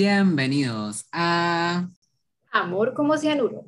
Bienvenidos a Amor como cianuro.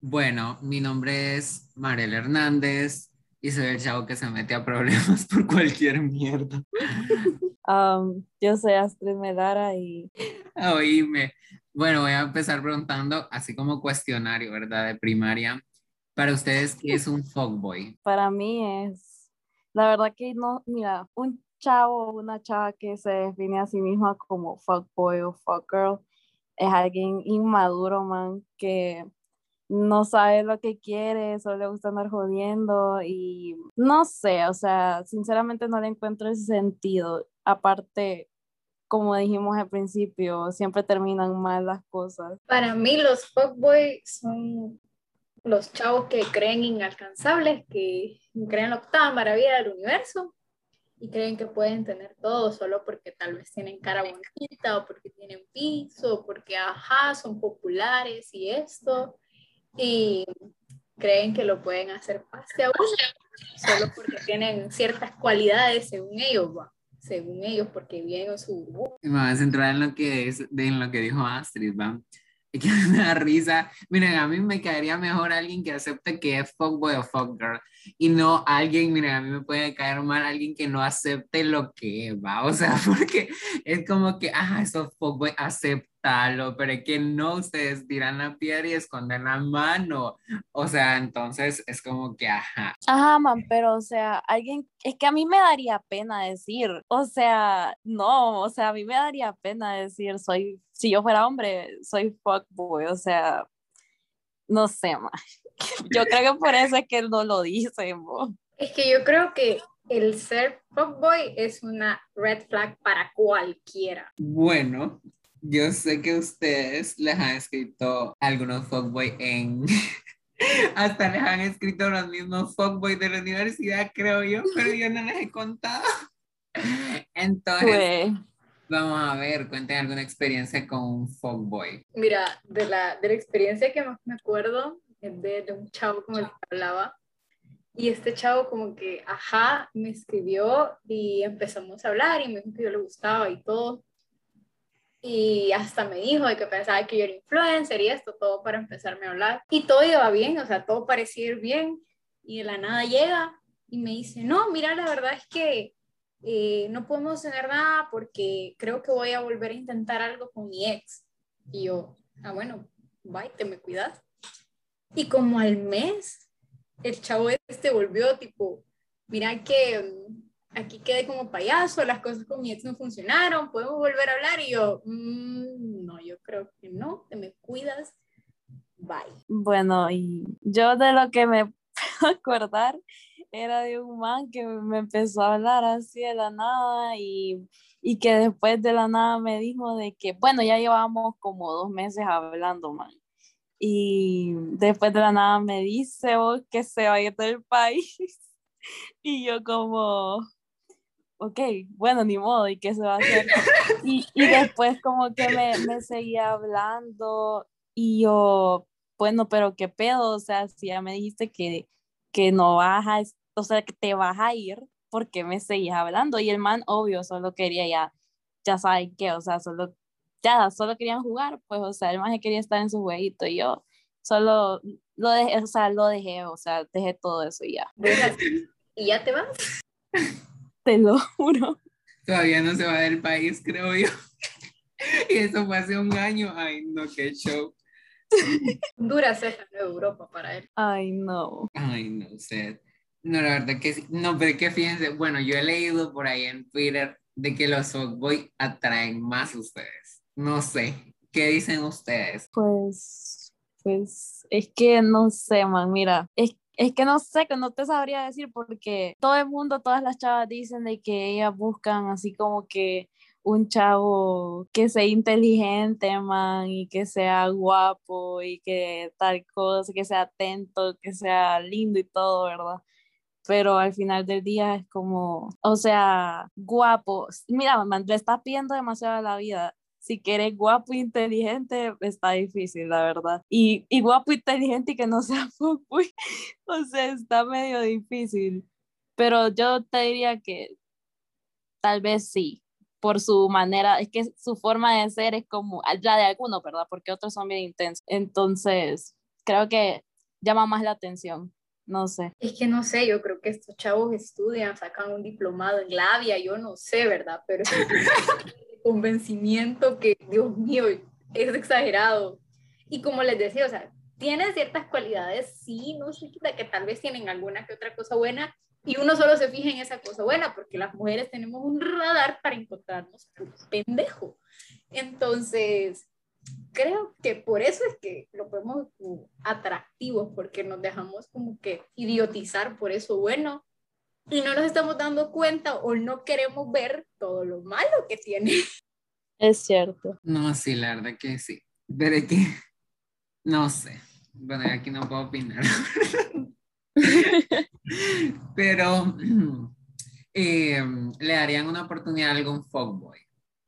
Bueno, mi nombre es Mariel Hernández y soy el chavo que se mete a problemas por cualquier mierda. Um, yo soy Astrid Medara y... Oíme. Bueno, voy a empezar preguntando, así como cuestionario, ¿verdad? De primaria. Para ustedes, ¿qué es un fuckboy? Para mí es, la verdad que no, mira, un chavo o una chava que se define a sí misma como fuckboy o fuckgirl es alguien inmaduro, man, que no sabe lo que quiere, solo le gusta andar jodiendo y no sé, o sea, sinceramente no le encuentro ese sentido. Aparte, como dijimos al principio, siempre terminan mal las cosas. Para mí los fuckboys son los chavos que creen inalcanzables, que creen la octava maravilla del universo y creen que pueden tener todo solo porque tal vez tienen cara bonita o porque tienen piso, o porque ajá, son populares y esto y creen que lo pueden hacer pase a solo porque tienen ciertas cualidades según ellos, va, según ellos, porque vienen su Me voy a centrar en lo que, es, en lo que dijo Astrid, ¿va? Que me da risa. Miren, a mí me caería mejor alguien que acepte que es fuckboy o fuckgirl y no alguien, miren, a mí me puede caer mal alguien que no acepte lo que va, o sea, porque es como que, ah, eso fuckboy, acepta pero es que no, ustedes tiran la piedra y esconden la mano. O sea, entonces es como que, ajá. Ajá, man, pero o sea, alguien, es que a mí me daría pena decir, o sea, no, o sea, a mí me daría pena decir, soy, si yo fuera hombre, soy fuckboy, o sea, no sé, man. Yo creo que por eso es que él no lo dice, Es que yo creo que el ser fuckboy es una red flag para cualquiera. Bueno, yo sé que ustedes les han escrito algunos fuckboy en... Hasta les han escrito los mismos fuckboy de la universidad, creo yo, pero yo no les he contado. Entonces, vamos a ver, cuenten alguna experiencia con un fuckboy. Mira, de la, de la experiencia que más me acuerdo de, de un chavo como el que hablaba. Y este chavo como que, ajá, me escribió y empezamos a hablar y me dijo que yo le gustaba y todo y hasta me dijo de que pensaba que yo era influencer y esto, todo para empezarme a hablar. Y todo iba bien, o sea, todo parecía ir bien y de la nada llega y me dice, no, mira, la verdad es que eh, no podemos tener nada porque creo que voy a volver a intentar algo con mi ex. Y yo, ah, bueno, bye, te me cuidas. Y como al mes, el chavo este volvió tipo, mira que aquí quedé como payaso, las cosas con mi ex no funcionaron, podemos volver a hablar y yo, mm, no, yo creo que no, te me cuidas, bye. Bueno, y yo de lo que me puedo acordar era de un man que me empezó a hablar así de la nada y, y que después de la nada me dijo de que, bueno, ya llevamos como dos meses hablando, man. Y después de la nada me dice oh, que se vaya del país. Y yo como, ok, bueno, ni modo, ¿y qué se va a hacer? Y, y después como que me, me, seguía hablando y yo, bueno, pero qué pedo, o sea, si ya me dijiste que, que no vas a, o sea, que te vas a ir, ¿por qué me seguías hablando? Y el man, obvio, solo quería ya, ya saben qué, o sea, solo, solo querían jugar, pues, o sea, el man quería estar en su jueguito y yo solo lo dejé, o sea, lo dejé, o sea, dejé todo eso y ya. ¿Y ya te vas? te lo juro. Todavía no se va del país, creo yo. y eso fue hace un año. Ay, no, qué show. Dura ceja de Europa para él. Ay, no. Ay, no sé. No, la verdad que sí. No, pero que fíjense, bueno, yo he leído por ahí en Twitter de que los fuckboy atraen más a ustedes. No sé. ¿Qué dicen ustedes? Pues, pues, es que no sé, man, mira, es es que no sé, que no te sabría decir porque todo el mundo, todas las chavas dicen de que ellas buscan así como que un chavo que sea inteligente, man, y que sea guapo y que tal cosa, que sea atento, que sea lindo y todo, ¿verdad? Pero al final del día es como, o sea, guapo. Mira, man, le estás pidiendo demasiado a la vida si quieres guapo e inteligente, está difícil, la verdad. Y, y guapo, inteligente y que no sea fuckboy, o sea, está medio difícil. Pero yo te diría que tal vez sí, por su manera, es que su forma de ser es como la de algunos, ¿verdad? Porque otros son bien intensos. Entonces, creo que llama más la atención. No sé. Es que no sé, yo creo que estos chavos estudian, sacan un diplomado en labia, yo no sé, ¿verdad? Pero convencimiento que, Dios mío, es exagerado. Y como les decía, o sea, tienen ciertas cualidades, sí, no sé, que tal vez tienen alguna que otra cosa buena, y uno solo se fija en esa cosa buena, porque las mujeres tenemos un radar para encontrarnos pendejo. Entonces, creo que por eso es que lo vemos atractivos, porque nos dejamos como que idiotizar por eso bueno y no nos estamos dando cuenta o no queremos ver todo lo malo que tiene. Es cierto. No, sí, la verdad que sí. Pero que, no sé. Bueno, aquí no puedo opinar. Pero eh, le darían una oportunidad a algún fuckboy.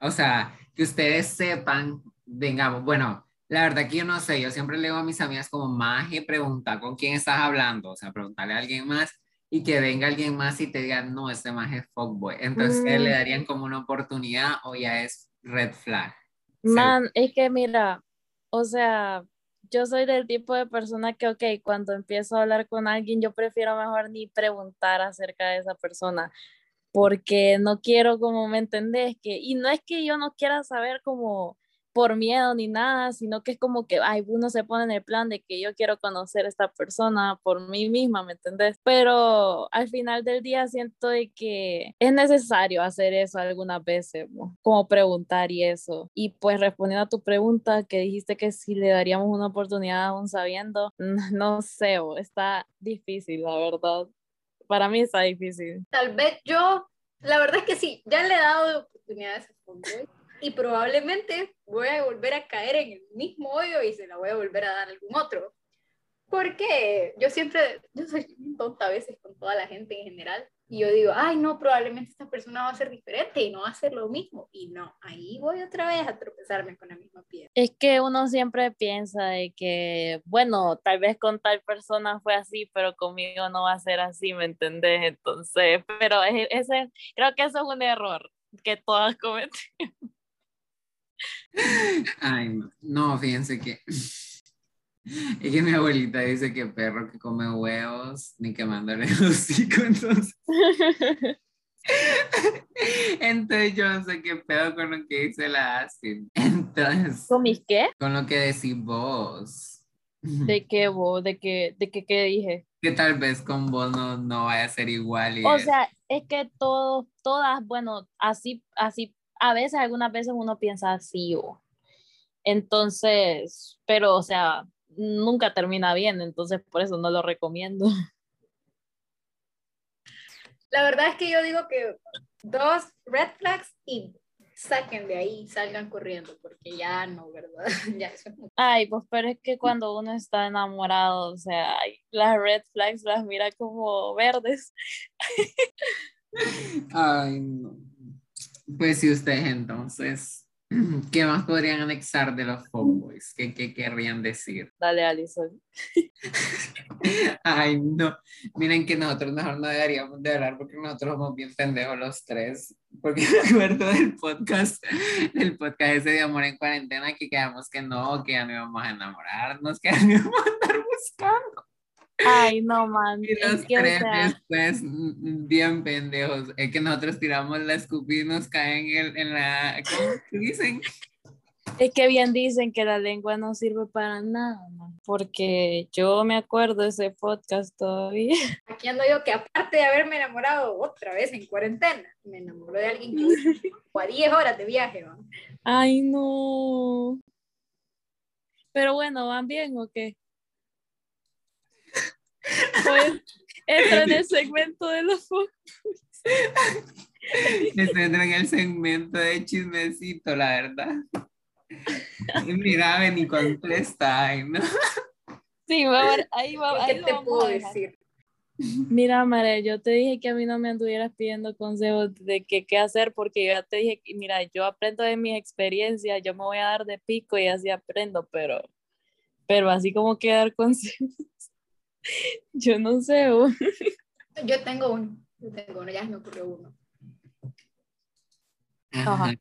O sea, que ustedes sepan, digamos, bueno, la verdad que yo no sé, yo siempre le digo a mis amigas como, Maje, pregunta con quién estás hablando, o sea, preguntarle a alguien más y que venga alguien más y te diga, no, ese Maje es fuckboy. Entonces, ¿le mm. darían como una oportunidad o ya es red flag? Man, es que mira, o sea, yo soy del tipo de persona que, ok, cuando empiezo a hablar con alguien, yo prefiero mejor ni preguntar acerca de esa persona, porque no quiero, como me entendés, que, y no es que yo no quiera saber como por miedo ni nada, sino que es como que, ay, uno se pone en el plan de que yo quiero conocer a esta persona por mí misma, ¿me entendés? Pero al final del día siento de que es necesario hacer eso algunas veces, como preguntar y eso. Y pues respondiendo a tu pregunta que dijiste que si le daríamos una oportunidad aún sabiendo, no sé, está difícil, la verdad. Para mí está difícil. Tal vez yo, la verdad es que sí, ya le he dado oportunidades a y probablemente voy a volver a caer en el mismo hoyo y se la voy a volver a dar a algún otro. Porque yo siempre, yo soy tonta a veces con toda la gente en general y yo digo, ay no, probablemente esta persona va a ser diferente y no va a ser lo mismo. Y no, ahí voy otra vez a tropezarme con la misma piedra. Es que uno siempre piensa de que, bueno, tal vez con tal persona fue así, pero conmigo no va a ser así, ¿me entendés? Entonces, pero ese, creo que eso es un error que todas cometemos. Ay, no. no, fíjense que. Es que mi abuelita dice que perro que come huevos, ni que mándale el hocico, entonces. Entonces yo no sé qué pedo con lo que dice la Astin. Entonces. ¿Con mis qué? Con lo que decís vos. ¿De qué vos? ¿De qué, de qué, qué dije? Que tal vez con vos no, no vaya a ser igual. o sea, es que todo, todas, bueno, así, así a veces, algunas veces uno piensa así o... Entonces, pero, o sea, nunca termina bien, entonces por eso no lo recomiendo. La verdad es que yo digo que dos red flags y saquen de ahí, salgan corriendo, porque ya no, ¿verdad? ya eso Ay, pues pero es que cuando uno está enamorado, o sea, las red flags las mira como verdes. Ay, no. Pues si ustedes entonces, ¿qué más podrían anexar de los fuckboys? ¿Qué, ¿Qué, querrían decir? Dale, Alison. Ay, no. Miren que nosotros mejor no deberíamos de hablar porque nosotros somos bien pendejos los tres. Porque me acuerdo del podcast, del podcast ese de Amor en Cuarentena que quedamos que no, que ya no íbamos a enamorarnos, que ya no íbamos a andar buscando. Ay, no, man. Y los tres después, mm, bien pendejos. Es que nosotros tiramos la escupida y nos caen en, la. ¿Cómo dicen? Es que bien dicen que la lengua no sirve para nada, man, porque yo me acuerdo de ese podcast todavía. Aquí ando yo que aparte de haberme enamorado otra vez en cuarentena, me enamoró de alguien que a 10 horas de viaje, man. Ay, no. Pero bueno, ¿van bien o qué? Pues entra en el segmento de los focos. entra en el segmento de chismecito, la verdad. Mira, ven y contesta, ¿no? Sí, va a ver, ahí va ¿Qué te puedo decir? Mira, Mare, yo te dije que a mí no me anduvieras pidiendo consejos de qué qué hacer, porque yo ya te dije, que, mira, yo aprendo de mis experiencias, yo me voy a dar de pico y así aprendo, pero, pero así como que dar consejos, yo no sé. vos. Yo tengo uno, yo tengo uno, ya se me ocurrió uno. Ajá.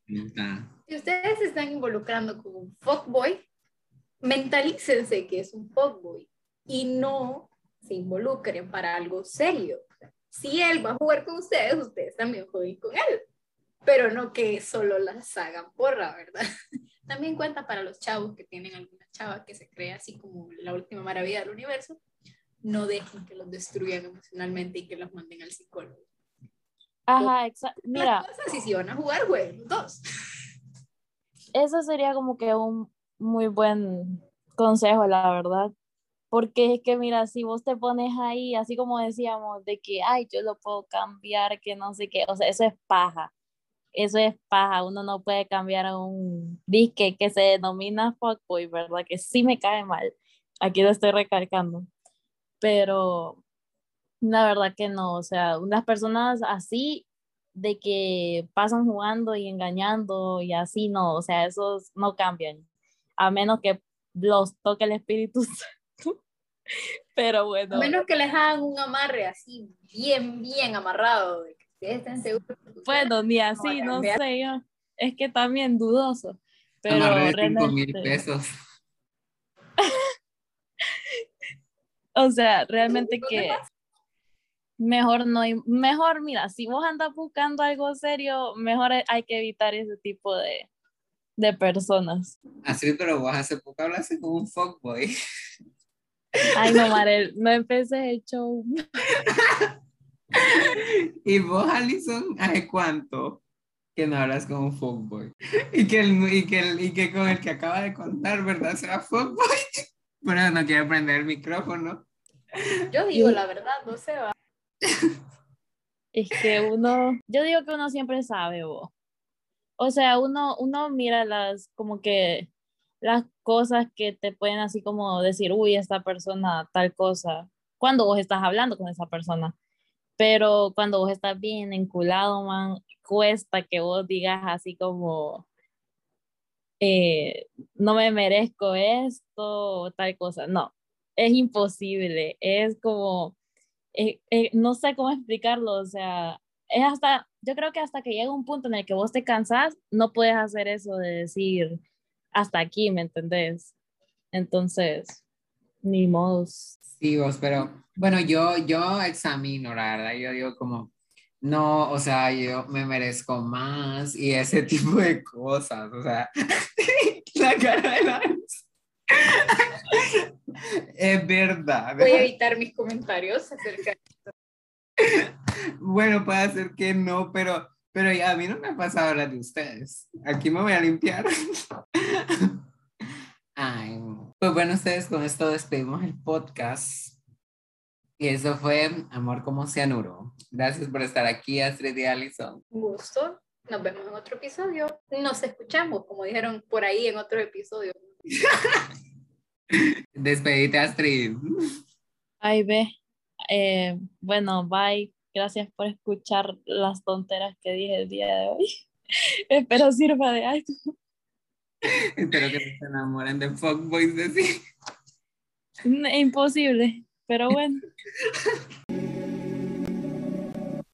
Si ustedes se están involucrando con un fuckboy, mentalícense que es un fuckboy y no se involucren para algo serio. Si él va a jugar con ustedes, ustedes también jueguen con él. Pero no que solo las hagan porra, ¿verdad? También cuenta para los chavos que tienen alguna chava que se cree así como la última maravilla del universo. No dejen que los destruyan emocionalmente y que los manden al psicólogo. Ajá, exacto. Mira, si van a jugar, los dos. eso sería como que un muy buen consejo, la verdad. Porque es que, mira, si vos te pones ahí, así como decíamos, de que, ay, yo lo puedo cambiar, que no sé qué, o sea, eso es paja. Eso es paja. Uno no puede cambiar a un disque que se denomina fuckboy, ¿verdad? Que sí me cae mal. Aquí lo estoy recalcando. Pero la verdad que no. O sea, unas personas así de que pasan jugando y engañando y así no, o sea, esos no cambian, a menos que los toque el Espíritu Santo. Pero bueno, A menos que les hagan un amarre así, bien, bien amarrado, de que estén seguros. bueno, ni así, no cambiar. sé yo, es que también dudoso, pero Amarré de cinco mil realmente, pesos. o sea, realmente ¿Qué que mejor no, mejor mira, si vos andas buscando algo serio, mejor hay que evitar ese tipo de, de personas. Así, pero vos hace poco hablaste con un fuckboy. Ay, no, Marel, no empieces el show. Y vos, Alison, ¿hace cuánto que no hablas con un fuckboy? Y que, el, y, que el- y que con el que acaba de contar, ¿verdad? Será fuckboy. Pero no quiere prender el micrófono. Yo digo la verdad, no se va. Es que uno, yo digo que uno siempre sabe, vos. O sea, uno, uno mira las, como que, las cosas que te pueden así como decir, uy, esta persona, tal cosa, cuando vos estás hablando con esa persona. Pero cuando vos estás bien enculado, man, cuesta que vos digas así como, eh, no me merezco esto o tal cosa. No, es imposible. Es como, eh, eh, no sé cómo explicarlo, o sea, es hasta, yo creo que hasta que llega un punto en el que vos te cansás, no puedes hacer eso de decir hasta aquí, ¿me entendés? Entonces, ni modos. Sí, vos, pero bueno, yo, yo examino, la verdad, yo digo como, no, o sea, yo me merezco más y ese tipo de cosas, o sea, la cara de la... Es verdad. Voy a evitar mis comentarios acerca Bueno, puede ser que no, pero, pero ya a mí no me ha pasado la de ustedes. Aquí me voy a limpiar. Ay, pues bueno, ustedes con esto despedimos el podcast. Y eso fue Amor como Cianuro. Gracias por estar aquí, Astrid y Alison. Un gusto. Nos vemos en otro episodio. Nos escuchamos, como dijeron por ahí en otro episodio. Despedite, Astrid. Ay, ve. Eh, bueno, bye. Gracias por escuchar las tonteras que dije el día de hoy. Espero sirva de algo. Espero que se enamoren de Fuckboys de sí. Imposible, pero bueno.